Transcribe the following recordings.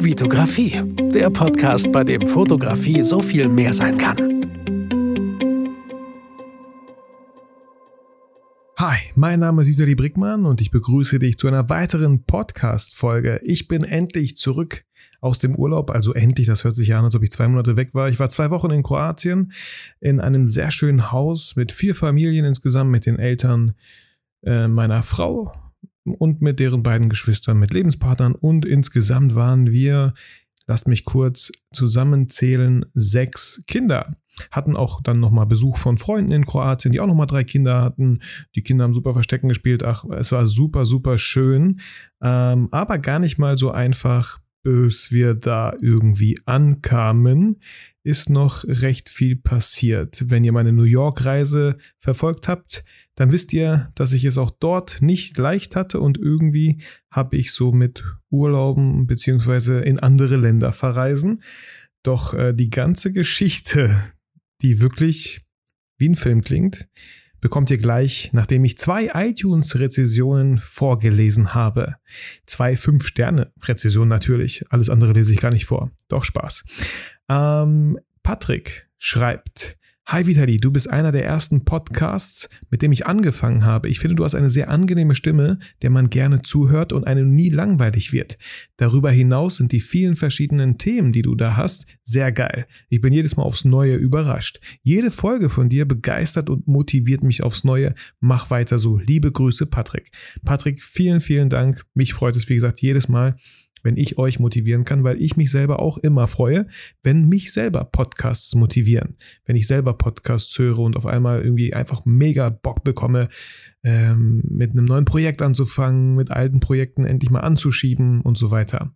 Vitografie, der Podcast, bei dem Fotografie so viel mehr sein kann. Hi, mein Name ist Isali Brickmann und ich begrüße dich zu einer weiteren Podcast-Folge. Ich bin endlich zurück aus dem Urlaub, also endlich, das hört sich ja an, als ob ich zwei Monate weg war. Ich war zwei Wochen in Kroatien in einem sehr schönen Haus mit vier Familien insgesamt, mit den Eltern äh, meiner Frau, und mit deren beiden Geschwistern, mit Lebenspartnern und insgesamt waren wir, lasst mich kurz zusammenzählen, sechs Kinder. Hatten auch dann nochmal Besuch von Freunden in Kroatien, die auch nochmal drei Kinder hatten. Die Kinder haben super Verstecken gespielt. Ach, es war super, super schön. Ähm, aber gar nicht mal so einfach, bis wir da irgendwie ankamen ist noch recht viel passiert. Wenn ihr meine New York-Reise verfolgt habt, dann wisst ihr, dass ich es auch dort nicht leicht hatte und irgendwie habe ich so mit Urlauben beziehungsweise in andere Länder verreisen. Doch äh, die ganze Geschichte, die wirklich wie ein Film klingt, bekommt ihr gleich, nachdem ich zwei iTunes-Rezessionen vorgelesen habe. Zwei Fünf-Sterne-Rezessionen natürlich. Alles andere lese ich gar nicht vor. Doch Spaß. Ähm, Patrick schreibt, Hi Vitali, du bist einer der ersten Podcasts, mit dem ich angefangen habe. Ich finde, du hast eine sehr angenehme Stimme, der man gerne zuhört und einem nie langweilig wird. Darüber hinaus sind die vielen verschiedenen Themen, die du da hast, sehr geil. Ich bin jedes Mal aufs Neue überrascht. Jede Folge von dir begeistert und motiviert mich aufs Neue. Mach weiter so. Liebe Grüße, Patrick. Patrick, vielen, vielen Dank. Mich freut es, wie gesagt, jedes Mal, wenn ich euch motivieren kann, weil ich mich selber auch immer freue, wenn mich selber Podcasts motivieren. Wenn ich selber Podcasts höre und auf einmal irgendwie einfach mega Bock bekomme, ähm, mit einem neuen Projekt anzufangen, mit alten Projekten endlich mal anzuschieben und so weiter.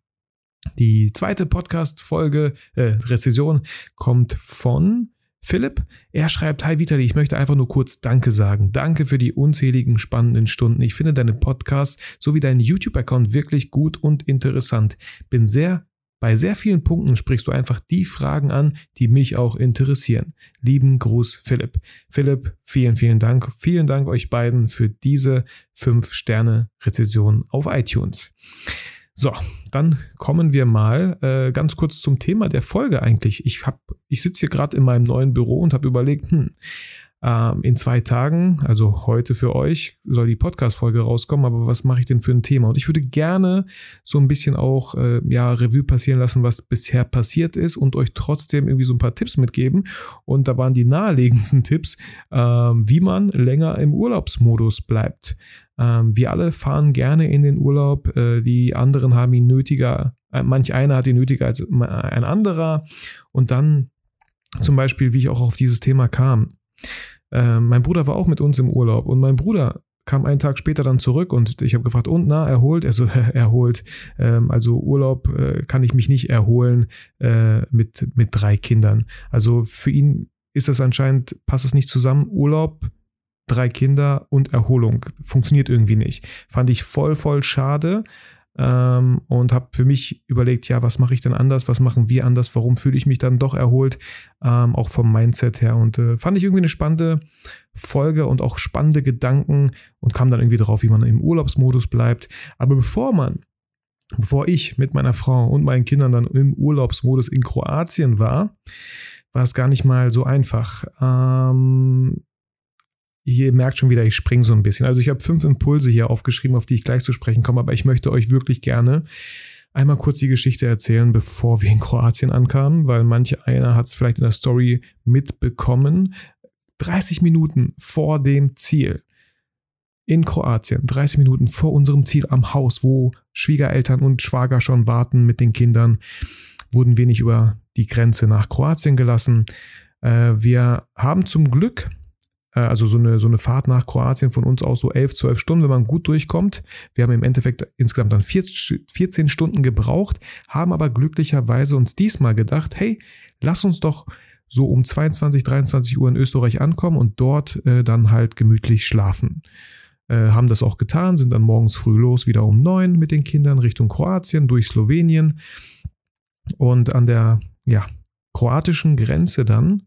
Die zweite Podcast-Folge, äh, Rezession, kommt von Philipp, er schreibt, Hi Vitali, ich möchte einfach nur kurz Danke sagen. Danke für die unzähligen spannenden Stunden. Ich finde deine Podcasts sowie deinen YouTube-Account wirklich gut und interessant. Bin sehr bei sehr vielen Punkten sprichst du einfach die Fragen an, die mich auch interessieren. Lieben Gruß, Philipp. Philipp, vielen, vielen Dank. Vielen Dank euch beiden für diese 5-Sterne-Rezession auf iTunes. So, dann kommen wir mal äh, ganz kurz zum Thema der Folge eigentlich. Ich, hab, ich sitze hier gerade in meinem neuen Büro und habe überlegt, hm, in zwei Tagen, also heute für euch, soll die Podcast-Folge rauskommen, aber was mache ich denn für ein Thema? Und ich würde gerne so ein bisschen auch äh, ja, Revue passieren lassen, was bisher passiert ist und euch trotzdem irgendwie so ein paar Tipps mitgeben. Und da waren die naheliegendsten Tipps, äh, wie man länger im Urlaubsmodus bleibt. Ähm, wir alle fahren gerne in den Urlaub, äh, die anderen haben ihn nötiger, äh, manch einer hat ihn nötiger als ein anderer. Und dann zum Beispiel, wie ich auch auf dieses Thema kam. Äh, mein Bruder war auch mit uns im Urlaub und mein Bruder kam einen Tag später dann zurück und ich habe gefragt, und na, erholt? Er so, erholt. Ähm, also Urlaub äh, kann ich mich nicht erholen äh, mit, mit drei Kindern. Also für ihn ist das anscheinend, passt es nicht zusammen. Urlaub drei Kinder und Erholung. Funktioniert irgendwie nicht. Fand ich voll, voll schade. Ähm, und habe für mich überlegt, ja, was mache ich denn anders, was machen wir anders, warum fühle ich mich dann doch erholt, ähm, auch vom Mindset her. Und äh, fand ich irgendwie eine spannende Folge und auch spannende Gedanken und kam dann irgendwie drauf, wie man im Urlaubsmodus bleibt. Aber bevor man, bevor ich mit meiner Frau und meinen Kindern dann im Urlaubsmodus in Kroatien war, war es gar nicht mal so einfach. Ähm, ihr merkt schon wieder, ich springe so ein bisschen. Also ich habe fünf Impulse hier aufgeschrieben, auf die ich gleich zu sprechen komme, aber ich möchte euch wirklich gerne einmal kurz die Geschichte erzählen, bevor wir in Kroatien ankamen, weil manche einer hat es vielleicht in der Story mitbekommen. 30 Minuten vor dem Ziel in Kroatien, 30 Minuten vor unserem Ziel am Haus, wo Schwiegereltern und Schwager schon warten mit den Kindern, wurden wir nicht über die Grenze nach Kroatien gelassen. Äh, wir haben zum Glück also so eine, so eine Fahrt nach Kroatien von uns aus so 11, 12 Stunden, wenn man gut durchkommt. Wir haben im Endeffekt insgesamt dann 14 Stunden gebraucht, haben aber glücklicherweise uns diesmal gedacht, hey, lass uns doch so um 22, 23 Uhr in Österreich ankommen und dort äh, dann halt gemütlich schlafen. Äh, haben das auch getan, sind dann morgens früh los, wieder um neun mit den Kindern Richtung Kroatien, durch Slowenien. Und an der ja, kroatischen Grenze dann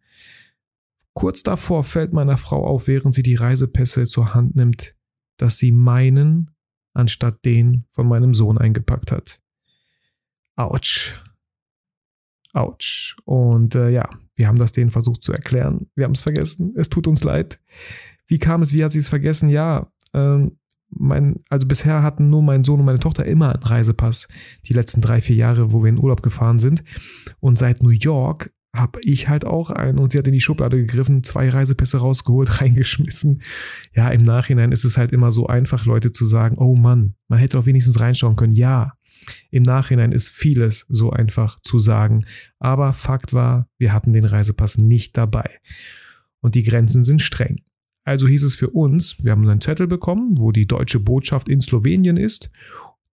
Kurz davor fällt meiner Frau auf, während sie die Reisepässe zur Hand nimmt, dass sie meinen anstatt den von meinem Sohn eingepackt hat. Autsch. Autsch. Und äh, ja, wir haben das denen versucht zu erklären. Wir haben es vergessen. Es tut uns leid. Wie kam es? Wie hat sie es vergessen? Ja, ähm, mein, also bisher hatten nur mein Sohn und meine Tochter immer einen Reisepass, die letzten drei, vier Jahre, wo wir in Urlaub gefahren sind. Und seit New York habe ich halt auch einen und sie hat in die Schublade gegriffen, zwei Reisepässe rausgeholt, reingeschmissen. Ja, im Nachhinein ist es halt immer so einfach, Leute zu sagen, oh Mann, man hätte auch wenigstens reinschauen können. Ja, im Nachhinein ist vieles so einfach zu sagen. Aber Fakt war, wir hatten den Reisepass nicht dabei. Und die Grenzen sind streng. Also hieß es für uns, wir haben einen Zettel bekommen, wo die deutsche Botschaft in Slowenien ist,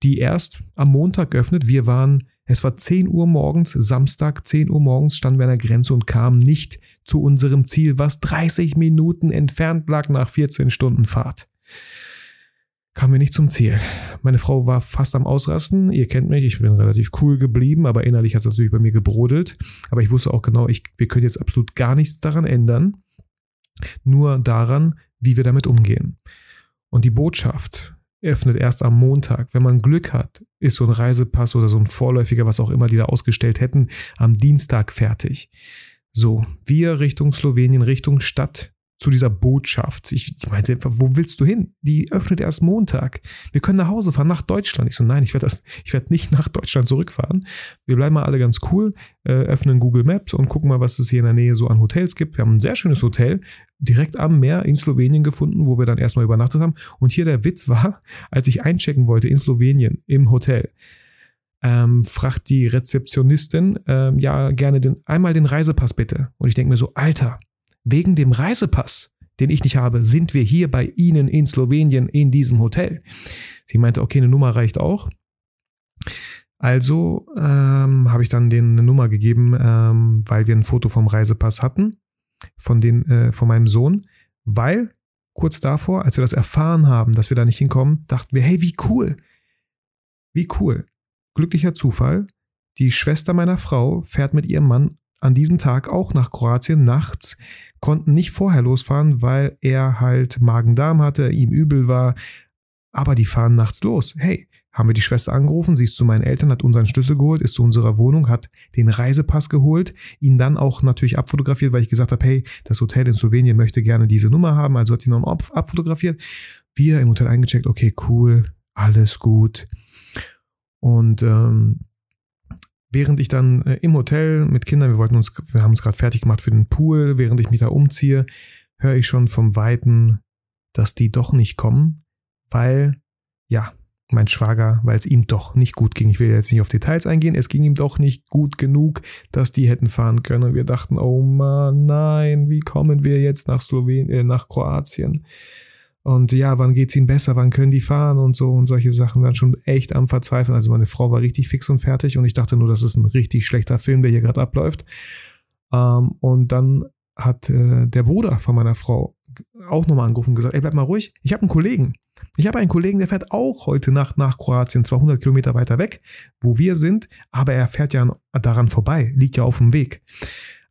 die erst am Montag geöffnet. Wir waren, es war 10 Uhr morgens, Samstag 10 Uhr morgens standen wir an der Grenze und kamen nicht zu unserem Ziel, was 30 Minuten entfernt lag nach 14 Stunden Fahrt. Kamen wir nicht zum Ziel. Meine Frau war fast am Ausrasten. Ihr kennt mich, ich bin relativ cool geblieben, aber innerlich hat es natürlich bei mir gebrodelt. Aber ich wusste auch genau, ich, wir können jetzt absolut gar nichts daran ändern nur daran, wie wir damit umgehen. Und die Botschaft öffnet erst am Montag. Wenn man Glück hat, ist so ein Reisepass oder so ein Vorläufiger, was auch immer die da ausgestellt hätten, am Dienstag fertig. So, wir Richtung Slowenien, Richtung Stadt, zu dieser Botschaft. Ich, ich meinte wo willst du hin? Die öffnet erst Montag. Wir können nach Hause fahren, nach Deutschland. Ich so, nein, ich werde das, nicht nach Deutschland zurückfahren. Wir bleiben mal alle ganz cool, äh, öffnen Google Maps und gucken mal, was es hier in der Nähe so an Hotels gibt. Wir haben ein sehr schönes Hotel direkt am Meer in Slowenien gefunden, wo wir dann erstmal übernachtet haben. Und hier der Witz war, als ich einchecken wollte in Slowenien im Hotel, ähm, fragt die Rezeptionistin, ähm, ja, gerne den, einmal den Reisepass bitte. Und ich denke mir so, Alter, Wegen dem Reisepass, den ich nicht habe, sind wir hier bei Ihnen in Slowenien in diesem Hotel. Sie meinte, okay, eine Nummer reicht auch. Also ähm, habe ich dann denen eine Nummer gegeben, ähm, weil wir ein Foto vom Reisepass hatten, von, den, äh, von meinem Sohn, weil kurz davor, als wir das erfahren haben, dass wir da nicht hinkommen, dachten wir, hey, wie cool, wie cool. Glücklicher Zufall. Die Schwester meiner Frau fährt mit ihrem Mann an diesem Tag auch nach Kroatien nachts, konnten nicht vorher losfahren, weil er halt Magen-Darm hatte, ihm übel war. Aber die fahren nachts los. Hey, haben wir die Schwester angerufen, sie ist zu meinen Eltern, hat unseren Schlüssel geholt, ist zu unserer Wohnung, hat den Reisepass geholt, ihn dann auch natürlich abfotografiert, weil ich gesagt habe, hey, das Hotel in Slowenien möchte gerne diese Nummer haben, also hat ihn dann abfotografiert. Wir im Hotel eingecheckt, okay, cool, alles gut. Und ähm, Während ich dann äh, im Hotel mit Kindern, wir wollten uns, wir haben uns gerade fertig gemacht für den Pool, während ich mich da umziehe, höre ich schon vom Weiten, dass die doch nicht kommen, weil, ja, mein Schwager, weil es ihm doch nicht gut ging. Ich will jetzt nicht auf Details eingehen. Es ging ihm doch nicht gut genug, dass die hätten fahren können. Und wir dachten, oh Mann, nein, wie kommen wir jetzt nach Slowenien, äh, nach Kroatien? Und ja, wann geht's ihnen besser? Wann können die fahren und so und solche Sachen waren schon echt am Verzweifeln. Also meine Frau war richtig fix und fertig und ich dachte nur, das ist ein richtig schlechter Film, der hier gerade abläuft. Ähm, und dann hat äh, der Bruder von meiner Frau auch nochmal angerufen und gesagt, ey, bleib mal ruhig. Ich habe einen Kollegen. Ich habe einen Kollegen, der fährt auch heute Nacht nach Kroatien, 200 Kilometer weiter weg, wo wir sind, aber er fährt ja daran vorbei, liegt ja auf dem Weg.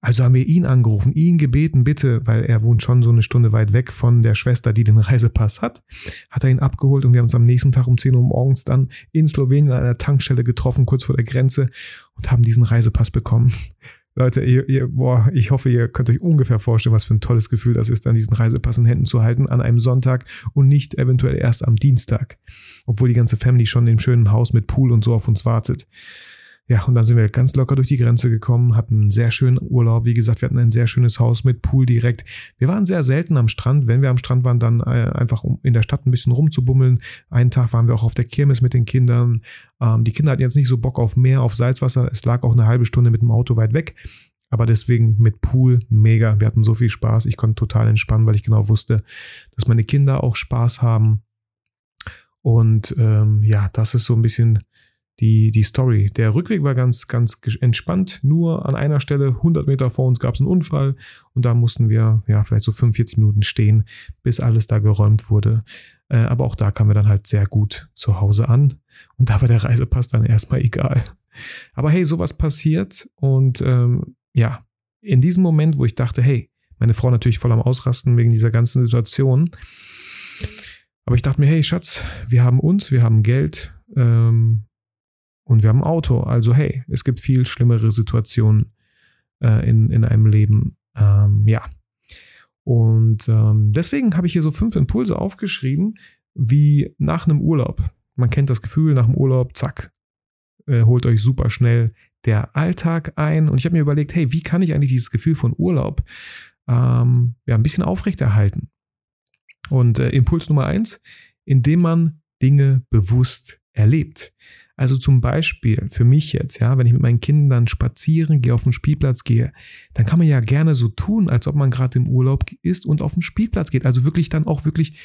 Also haben wir ihn angerufen, ihn gebeten, bitte, weil er wohnt schon so eine Stunde weit weg von der Schwester, die den Reisepass hat, hat er ihn abgeholt und wir haben uns am nächsten Tag um 10 Uhr morgens dann in Slowenien an einer Tankstelle getroffen, kurz vor der Grenze und haben diesen Reisepass bekommen. Leute, ihr, ihr, boah, ich hoffe, ihr könnt euch ungefähr vorstellen, was für ein tolles Gefühl das ist, dann diesen Reisepass in Händen zu halten an einem Sonntag und nicht eventuell erst am Dienstag, obwohl die ganze Family schon im schönen Haus mit Pool und so auf uns wartet. Ja, und dann sind wir ganz locker durch die Grenze gekommen, hatten einen sehr schönen Urlaub. Wie gesagt, wir hatten ein sehr schönes Haus mit Pool direkt. Wir waren sehr selten am Strand. Wenn wir am Strand waren, dann äh, einfach um in der Stadt ein bisschen rumzubummeln. Einen Tag waren wir auch auf der Kirmes mit den Kindern. Ähm, die Kinder hatten jetzt nicht so Bock auf Meer, auf Salzwasser. Es lag auch eine halbe Stunde mit dem Auto weit weg. Aber deswegen mit Pool mega. Wir hatten so viel Spaß. Ich konnte total entspannen, weil ich genau wusste, dass meine Kinder auch Spaß haben. Und ähm, ja, das ist so ein bisschen die, die Story. Der Rückweg war ganz, ganz entspannt. Nur an einer Stelle, 100 Meter vor uns, gab es einen Unfall und da mussten wir ja vielleicht so 45 Minuten stehen, bis alles da geräumt wurde. Äh, aber auch da kamen wir dann halt sehr gut zu Hause an und da war der Reisepass dann erstmal egal. Aber hey, sowas passiert und ähm, ja, in diesem Moment, wo ich dachte, hey, meine Frau natürlich voll am Ausrasten wegen dieser ganzen Situation. Aber ich dachte mir, hey Schatz, wir haben uns, wir haben Geld, ähm, und wir haben ein Auto. Also hey, es gibt viel schlimmere Situationen äh, in, in einem Leben. Ähm, ja. Und ähm, deswegen habe ich hier so fünf Impulse aufgeschrieben, wie nach einem Urlaub. Man kennt das Gefühl, nach dem Urlaub, zack, äh, holt euch super schnell der Alltag ein. Und ich habe mir überlegt, hey, wie kann ich eigentlich dieses Gefühl von Urlaub ähm, ja, ein bisschen aufrechterhalten? Und äh, Impuls Nummer eins, indem man Dinge bewusst erlebt. Also zum Beispiel für mich jetzt, ja, wenn ich mit meinen Kindern spazieren gehe, auf den Spielplatz gehe, dann kann man ja gerne so tun, als ob man gerade im Urlaub ist und auf den Spielplatz geht. Also wirklich dann auch wirklich,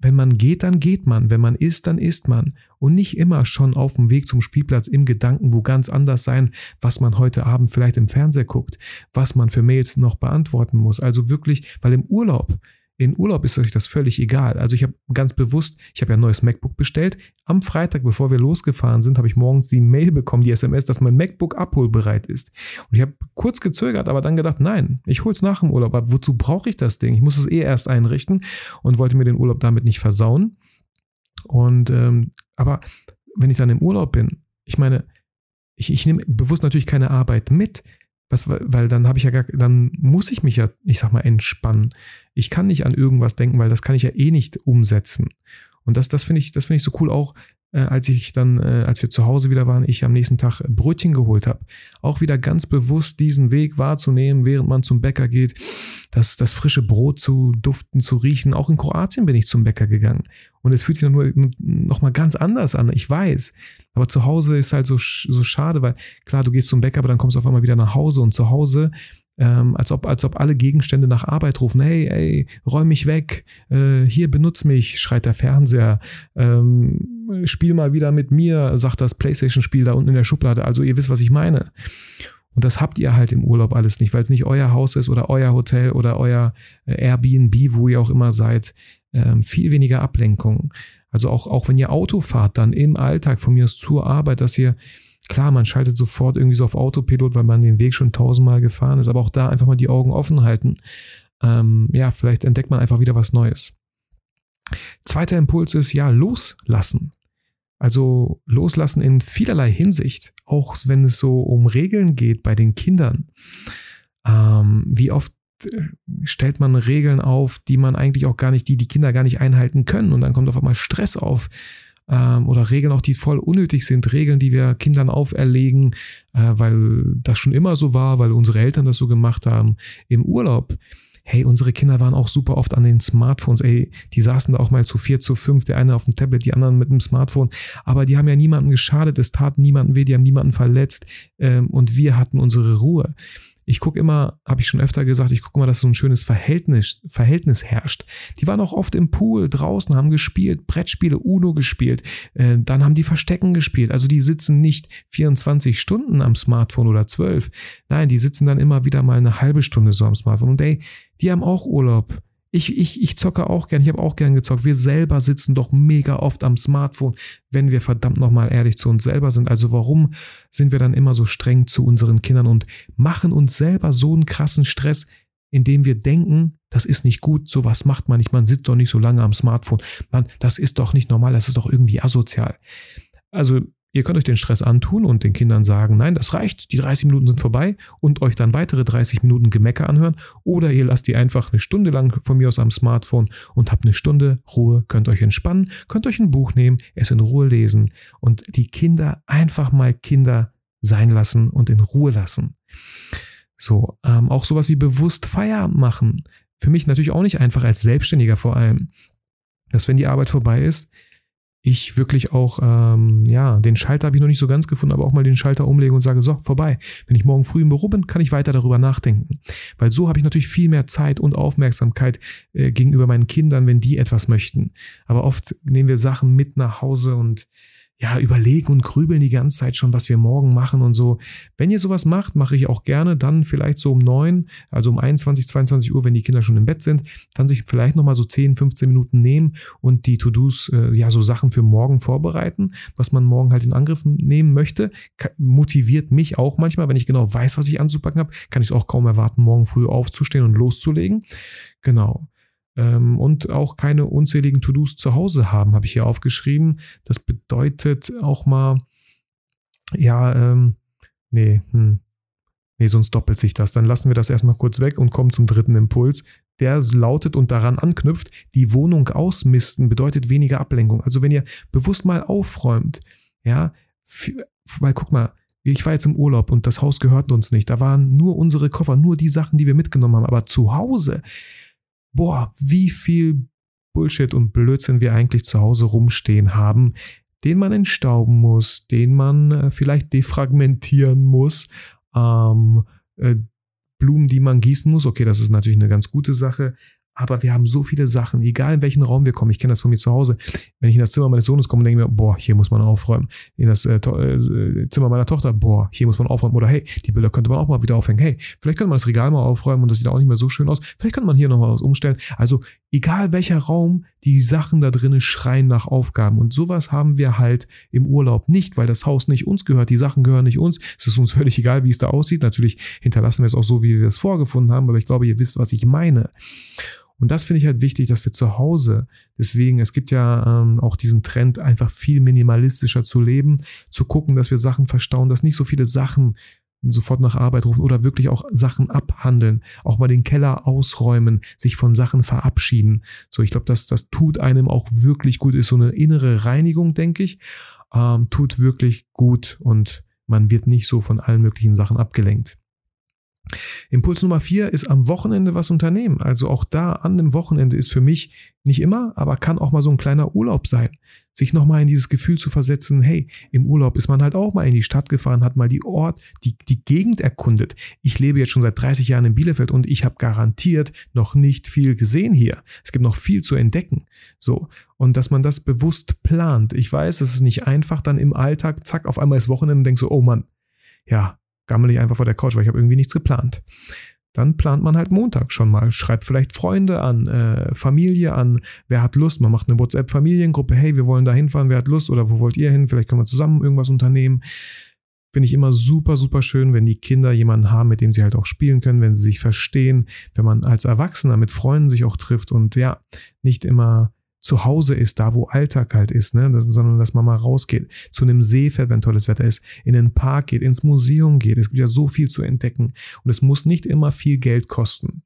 wenn man geht, dann geht man. Wenn man isst, dann isst man. Und nicht immer schon auf dem Weg zum Spielplatz im Gedanken, wo ganz anders sein, was man heute Abend vielleicht im Fernseher guckt, was man für Mails noch beantworten muss. Also wirklich, weil im Urlaub, in Urlaub ist euch das völlig egal. Also ich habe ganz bewusst, ich habe ja ein neues MacBook bestellt. Am Freitag, bevor wir losgefahren sind, habe ich morgens die Mail bekommen, die SMS, dass mein MacBook abholbereit ist. Und ich habe kurz gezögert, aber dann gedacht, nein, ich hole es nach dem Urlaub. Aber wozu brauche ich das Ding? Ich muss es eh erst einrichten und wollte mir den Urlaub damit nicht versauen. Und ähm, aber wenn ich dann im Urlaub bin, ich meine, ich, ich nehme bewusst natürlich keine Arbeit mit, was, weil dann habe ich ja gar, dann muss ich mich ja, ich sag mal, entspannen. Ich kann nicht an irgendwas denken, weil das kann ich ja eh nicht umsetzen. Und das, das finde ich, das finde ich so cool auch, äh, als ich dann, äh, als wir zu Hause wieder waren, ich am nächsten Tag Brötchen geholt habe. Auch wieder ganz bewusst diesen Weg wahrzunehmen, während man zum Bäcker geht, das, das frische Brot zu duften, zu riechen. Auch in Kroatien bin ich zum Bäcker gegangen. Und es fühlt sich nur noch mal ganz anders an. Ich weiß. Aber zu Hause ist halt so, so schade, weil klar, du gehst zum Bäcker, aber dann kommst du auf einmal wieder nach Hause und zu Hause ähm, als, ob, als ob alle Gegenstände nach Arbeit rufen. Hey, ey, räum mich weg, äh, hier benutz mich, schreit der Fernseher. Ähm, spiel mal wieder mit mir, sagt das PlayStation-Spiel da unten in der Schublade. Also ihr wisst, was ich meine. Und das habt ihr halt im Urlaub alles nicht, weil es nicht euer Haus ist oder euer Hotel oder euer äh, Airbnb, wo ihr auch immer seid. Ähm, viel weniger Ablenkung. Also auch, auch wenn ihr Auto fahrt, dann im Alltag von mir aus zur Arbeit, dass ihr Klar, man schaltet sofort irgendwie so auf Autopilot, weil man den Weg schon tausendmal gefahren ist, aber auch da einfach mal die Augen offen halten. Ähm, ja, vielleicht entdeckt man einfach wieder was Neues. Zweiter Impuls ist ja loslassen. Also loslassen in vielerlei Hinsicht, auch wenn es so um Regeln geht bei den Kindern. Ähm, wie oft äh, stellt man Regeln auf, die man eigentlich auch gar nicht, die die Kinder gar nicht einhalten können und dann kommt auf einmal Stress auf, ähm, oder Regeln auch, die voll unnötig sind, Regeln, die wir Kindern auferlegen, äh, weil das schon immer so war, weil unsere Eltern das so gemacht haben. Im Urlaub, hey, unsere Kinder waren auch super oft an den Smartphones, ey, die saßen da auch mal zu vier, zu fünf, der eine auf dem Tablet, die anderen mit dem Smartphone, aber die haben ja niemandem geschadet, es tat niemandem weh, die haben niemanden verletzt. Ähm, und wir hatten unsere Ruhe ich gucke immer, habe ich schon öfter gesagt, ich gucke immer, dass so ein schönes Verhältnis, Verhältnis herrscht. Die waren auch oft im Pool draußen, haben gespielt, Brettspiele, Uno gespielt, äh, dann haben die Verstecken gespielt. Also die sitzen nicht 24 Stunden am Smartphone oder 12. Nein, die sitzen dann immer wieder mal eine halbe Stunde so am Smartphone. Und ey, die haben auch Urlaub. Ich, ich, ich zocke auch gern, ich habe auch gern gezockt. Wir selber sitzen doch mega oft am Smartphone, wenn wir verdammt nochmal ehrlich zu uns selber sind. Also warum sind wir dann immer so streng zu unseren Kindern und machen uns selber so einen krassen Stress, indem wir denken, das ist nicht gut, sowas macht man nicht, man sitzt doch nicht so lange am Smartphone, man, das ist doch nicht normal, das ist doch irgendwie asozial. Also Ihr könnt euch den Stress antun und den Kindern sagen, nein, das reicht, die 30 Minuten sind vorbei und euch dann weitere 30 Minuten Gemecker anhören. Oder ihr lasst die einfach eine Stunde lang von mir aus am Smartphone und habt eine Stunde Ruhe, könnt euch entspannen, könnt euch ein Buch nehmen, es in Ruhe lesen und die Kinder einfach mal Kinder sein lassen und in Ruhe lassen. So, ähm, auch sowas wie bewusst Feierabend machen. Für mich natürlich auch nicht einfach als Selbstständiger vor allem. Dass wenn die Arbeit vorbei ist, ich wirklich auch, ähm, ja, den Schalter habe ich noch nicht so ganz gefunden, aber auch mal den Schalter umlege und sage, so, vorbei. Wenn ich morgen früh im Büro bin, kann ich weiter darüber nachdenken. Weil so habe ich natürlich viel mehr Zeit und Aufmerksamkeit äh, gegenüber meinen Kindern, wenn die etwas möchten. Aber oft nehmen wir Sachen mit nach Hause und ja, überlegen und grübeln die ganze Zeit schon, was wir morgen machen und so. Wenn ihr sowas macht, mache ich auch gerne dann vielleicht so um neun, also um 21, 22 Uhr, wenn die Kinder schon im Bett sind, dann sich vielleicht nochmal so 10, 15 Minuten nehmen und die To-Dos, äh, ja, so Sachen für morgen vorbereiten, was man morgen halt in Angriff nehmen möchte. Motiviert mich auch manchmal, wenn ich genau weiß, was ich anzupacken habe, kann ich es auch kaum erwarten, morgen früh aufzustehen und loszulegen. Genau ähm, und auch keine unzähligen To-Dos zu Hause haben, habe ich hier aufgeschrieben. Das bedeutet auch mal, ja, ähm, nee, hm, nee, sonst doppelt sich das. Dann lassen wir das erstmal kurz weg und kommen zum dritten Impuls. Der lautet und daran anknüpft, die Wohnung ausmisten bedeutet weniger Ablenkung. Also wenn ihr bewusst mal aufräumt, ja, weil guck mal, ich war jetzt im Urlaub und das Haus gehört uns nicht. Da waren nur unsere Koffer, nur die Sachen, die wir mitgenommen haben. Aber zu Hause, boah, wie viel Bullshit und Blödsinn wir eigentlich zu Hause rumstehen haben, den man entstauben muss, den man äh, vielleicht defragmentieren muss, ähm, äh, Blumen, die man gießen muss. Okay, das ist natürlich eine ganz gute Sache. Aber wir haben so viele Sachen, egal in welchen Raum wir kommen. Ich kenne das von mir zu Hause. Wenn ich in das Zimmer meines Sohnes komme, denke ich mir, boah, hier muss man aufräumen. In das äh, äh, Zimmer meiner Tochter, boah, hier muss man aufräumen. Oder hey, die Bilder könnte man auch mal wieder aufhängen. Hey, vielleicht könnte man das Regal mal aufräumen und das sieht auch nicht mehr so schön aus. Vielleicht könnte man hier noch mal was umstellen. Also, egal welcher Raum, die Sachen da drinnen schreien nach Aufgaben. Und sowas haben wir halt im Urlaub nicht, weil das Haus nicht uns gehört. Die Sachen gehören nicht uns. Es ist uns völlig egal, wie es da aussieht. Natürlich hinterlassen wir es auch so, wie wir es vorgefunden haben. Aber ich glaube, ihr wisst, was ich meine. Und das finde ich halt wichtig, dass wir zu Hause, deswegen, es gibt ja ähm, auch diesen Trend, einfach viel minimalistischer zu leben, zu gucken, dass wir Sachen verstauen, dass nicht so viele Sachen sofort nach Arbeit rufen oder wirklich auch Sachen abhandeln, auch mal den Keller ausräumen, sich von Sachen verabschieden. So, ich glaube, dass das tut einem auch wirklich gut, ist so eine innere Reinigung, denke ich, ähm, tut wirklich gut und man wird nicht so von allen möglichen Sachen abgelenkt. Impuls Nummer vier ist am Wochenende was unternehmen. Also auch da an dem Wochenende ist für mich nicht immer, aber kann auch mal so ein kleiner Urlaub sein. Sich nochmal in dieses Gefühl zu versetzen, hey, im Urlaub ist man halt auch mal in die Stadt gefahren, hat mal die Ort, die, die Gegend erkundet. Ich lebe jetzt schon seit 30 Jahren in Bielefeld und ich habe garantiert noch nicht viel gesehen hier. Es gibt noch viel zu entdecken. So. Und dass man das bewusst plant. Ich weiß, es ist nicht einfach, dann im Alltag, zack, auf einmal ist Wochenende und denkst so, oh Mann, ja, gammel ich einfach vor der Couch, weil ich habe irgendwie nichts geplant. Dann plant man halt Montag schon mal, schreibt vielleicht Freunde an, äh, Familie an, wer hat Lust, man macht eine WhatsApp-Familiengruppe, hey, wir wollen da hinfahren, wer hat Lust? Oder wo wollt ihr hin, vielleicht können wir zusammen irgendwas unternehmen. Finde ich immer super, super schön, wenn die Kinder jemanden haben, mit dem sie halt auch spielen können, wenn sie sich verstehen, wenn man als Erwachsener mit Freunden sich auch trifft und ja, nicht immer zu Hause ist, da wo Alltag halt ist, ne? Das, sondern dass man mal rausgeht, zu einem See fährt, wenn tolles Wetter ist, in den Park geht, ins Museum geht. Es gibt ja so viel zu entdecken und es muss nicht immer viel Geld kosten.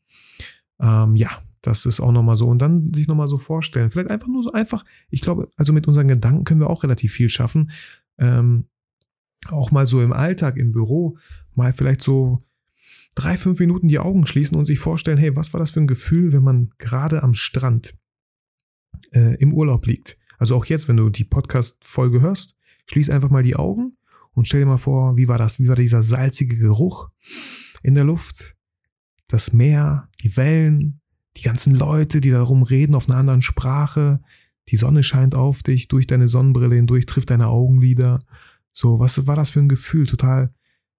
Ähm, ja, das ist auch nochmal so. Und dann sich nochmal so vorstellen. Vielleicht einfach nur so einfach, ich glaube, also mit unseren Gedanken können wir auch relativ viel schaffen. Ähm, auch mal so im Alltag, im Büro, mal vielleicht so drei, fünf Minuten die Augen schließen und sich vorstellen, hey, was war das für ein Gefühl, wenn man gerade am Strand äh, im Urlaub liegt. Also auch jetzt, wenn du die Podcast-Folge hörst, schließ einfach mal die Augen und stell dir mal vor, wie war das? Wie war dieser salzige Geruch in der Luft? Das Meer, die Wellen, die ganzen Leute, die darum reden auf einer anderen Sprache. Die Sonne scheint auf dich, durch deine Sonnenbrille hindurch, trifft deine Augenlider. So, was war das für ein Gefühl? Total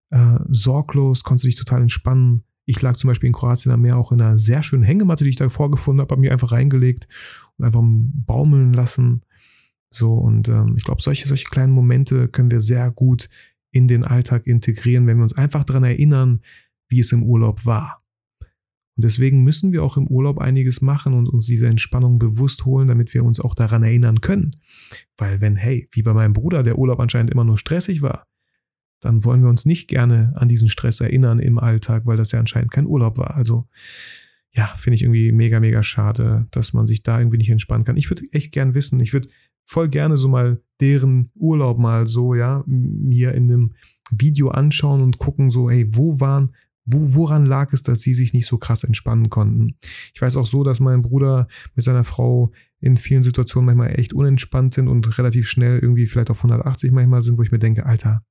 äh, sorglos, konntest du dich total entspannen. Ich lag zum Beispiel in Kroatien am Meer auch in einer sehr schönen Hängematte, die ich da vorgefunden habe, habe mir einfach reingelegt einfach baumeln lassen. So, und ähm, ich glaube, solche, solche kleinen Momente können wir sehr gut in den Alltag integrieren, wenn wir uns einfach daran erinnern, wie es im Urlaub war. Und deswegen müssen wir auch im Urlaub einiges machen und uns diese Entspannung bewusst holen, damit wir uns auch daran erinnern können. Weil wenn, hey, wie bei meinem Bruder, der Urlaub anscheinend immer nur stressig war, dann wollen wir uns nicht gerne an diesen Stress erinnern im Alltag, weil das ja anscheinend kein Urlaub war. Also ja, finde ich irgendwie mega, mega schade, dass man sich da irgendwie nicht entspannen kann. Ich würde echt gern wissen, ich würde voll gerne so mal deren Urlaub mal so, ja, mir in einem Video anschauen und gucken so, hey, wo waren, wo, woran lag es, dass sie sich nicht so krass entspannen konnten? Ich weiß auch so, dass mein Bruder mit seiner Frau in vielen Situationen manchmal echt unentspannt sind und relativ schnell irgendwie vielleicht auf 180 manchmal sind, wo ich mir denke, Alter,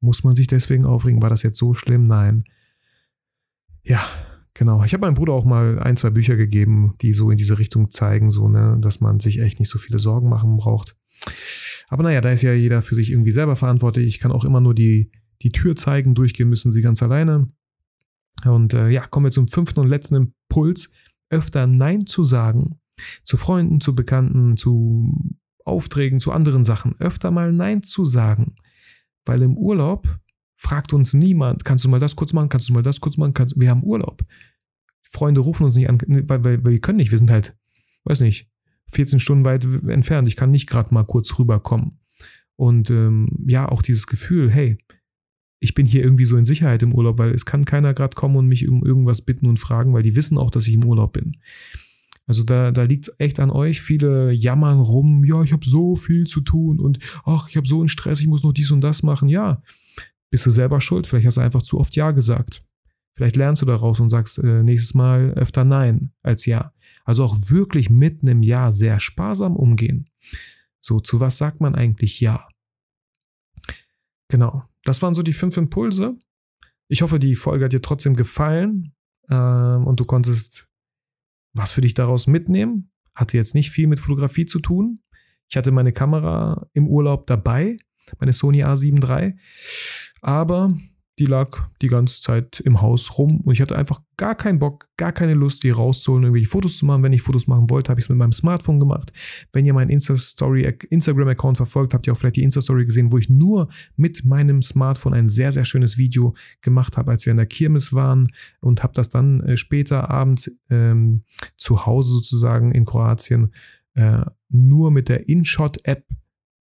muss man sich deswegen aufregen? War das jetzt so schlimm? Nein. Ja, genau. Ich habe meinem Bruder auch mal ein, zwei Bücher gegeben, die so in diese Richtung zeigen, so, ne, dass man sich echt nicht so viele Sorgen machen braucht. Aber naja, da ist ja jeder für sich irgendwie selber verantwortlich. Ich kann auch immer nur die, die Tür zeigen, durchgehen müssen sie ganz alleine. Und äh, ja, kommen wir zum fünften und letzten Impuls. Öfter Nein zu sagen. Zu Freunden, zu Bekannten, zu Aufträgen, zu anderen Sachen. Öfter mal Nein zu sagen. Weil im Urlaub fragt uns niemand, kannst du mal das kurz machen, kannst du mal das kurz machen, kannst, wir haben Urlaub. Freunde rufen uns nicht an, weil, weil, weil wir können nicht, wir sind halt, weiß nicht, 14 Stunden weit entfernt, ich kann nicht gerade mal kurz rüberkommen. Und ähm, ja, auch dieses Gefühl, hey, ich bin hier irgendwie so in Sicherheit im Urlaub, weil es kann keiner gerade kommen und mich um irgendwas bitten und fragen, weil die wissen auch, dass ich im Urlaub bin. Also da, da liegt es echt an euch. Viele jammern rum, ja, ich habe so viel zu tun und ach, ich habe so einen Stress, ich muss noch dies und das machen. Ja, bist du selber schuld. Vielleicht hast du einfach zu oft Ja gesagt. Vielleicht lernst du daraus und sagst äh, nächstes Mal öfter Nein als Ja. Also auch wirklich mitten im Ja sehr sparsam umgehen. So, zu was sagt man eigentlich Ja? Genau. Das waren so die fünf Impulse. Ich hoffe, die Folge hat dir trotzdem gefallen ähm, und du konntest was für dich daraus mitnehmen. Hatte jetzt nicht viel mit Fotografie zu tun. Ich hatte meine Kamera im Urlaub dabei, meine Sony A7 III, aber die lag die ganze Zeit im Haus rum und ich hatte einfach gar keinen Bock, gar keine Lust, die rauszuholen, irgendwelche Fotos zu machen. Wenn ich Fotos machen wollte, habe ich es mit meinem Smartphone gemacht. Wenn ihr meinen Insta-Story, Instagram-Account verfolgt, habt ihr auch vielleicht die Insta-Story gesehen, wo ich nur mit meinem Smartphone ein sehr, sehr schönes Video gemacht habe, als wir in der Kirmes waren und habe das dann äh, später abends ähm, zu Hause sozusagen in Kroatien äh, nur mit der InShot-App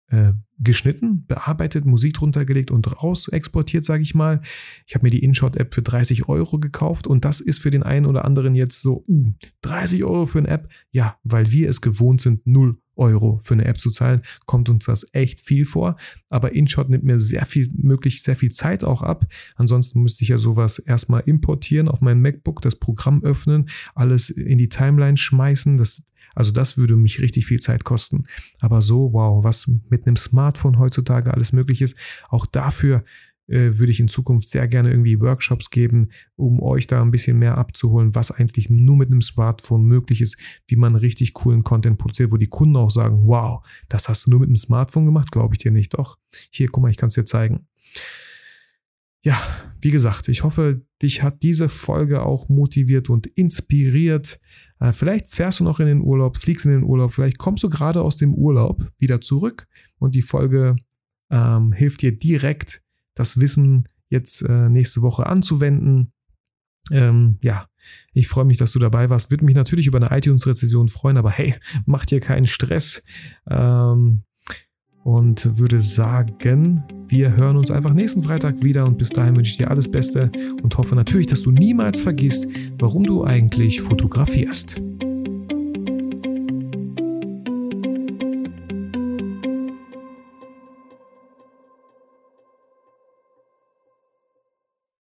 äh, geschnitten, bearbeitet, Musik drunter gelegt und raus exportiert, sage ich mal. Ich habe mir die InShot-App für 30 Euro gekauft und das ist für den einen oder anderen jetzt so, uh, 30 Euro für eine App. Ja, weil wir es gewohnt sind, 0 Euro für eine App zu zahlen, kommt uns das echt viel vor. Aber InShot nimmt mir sehr viel, möglich sehr viel Zeit auch ab. Ansonsten müsste ich ja sowas erstmal importieren auf mein MacBook, das Programm öffnen, alles in die Timeline schmeißen. Das also das würde mich richtig viel Zeit kosten. Aber so, wow, was mit einem Smartphone heutzutage alles möglich ist, auch dafür äh, würde ich in Zukunft sehr gerne irgendwie Workshops geben, um euch da ein bisschen mehr abzuholen, was eigentlich nur mit einem Smartphone möglich ist, wie man richtig coolen Content produziert, wo die Kunden auch sagen, wow, das hast du nur mit einem Smartphone gemacht, glaube ich dir nicht. Doch, hier, guck mal, ich kann es dir zeigen. Ja, wie gesagt, ich hoffe, dich hat diese Folge auch motiviert und inspiriert. Äh, vielleicht fährst du noch in den Urlaub, fliegst in den Urlaub, vielleicht kommst du gerade aus dem Urlaub wieder zurück und die Folge ähm, hilft dir direkt, das Wissen jetzt äh, nächste Woche anzuwenden. Ähm, ja, ich freue mich, dass du dabei warst. Würde mich natürlich über eine iTunes-Rezession freuen, aber hey, mach dir keinen Stress. Ähm, und würde sagen, wir hören uns einfach nächsten Freitag wieder und bis dahin wünsche ich dir alles Beste und hoffe natürlich, dass du niemals vergisst, warum du eigentlich fotografierst.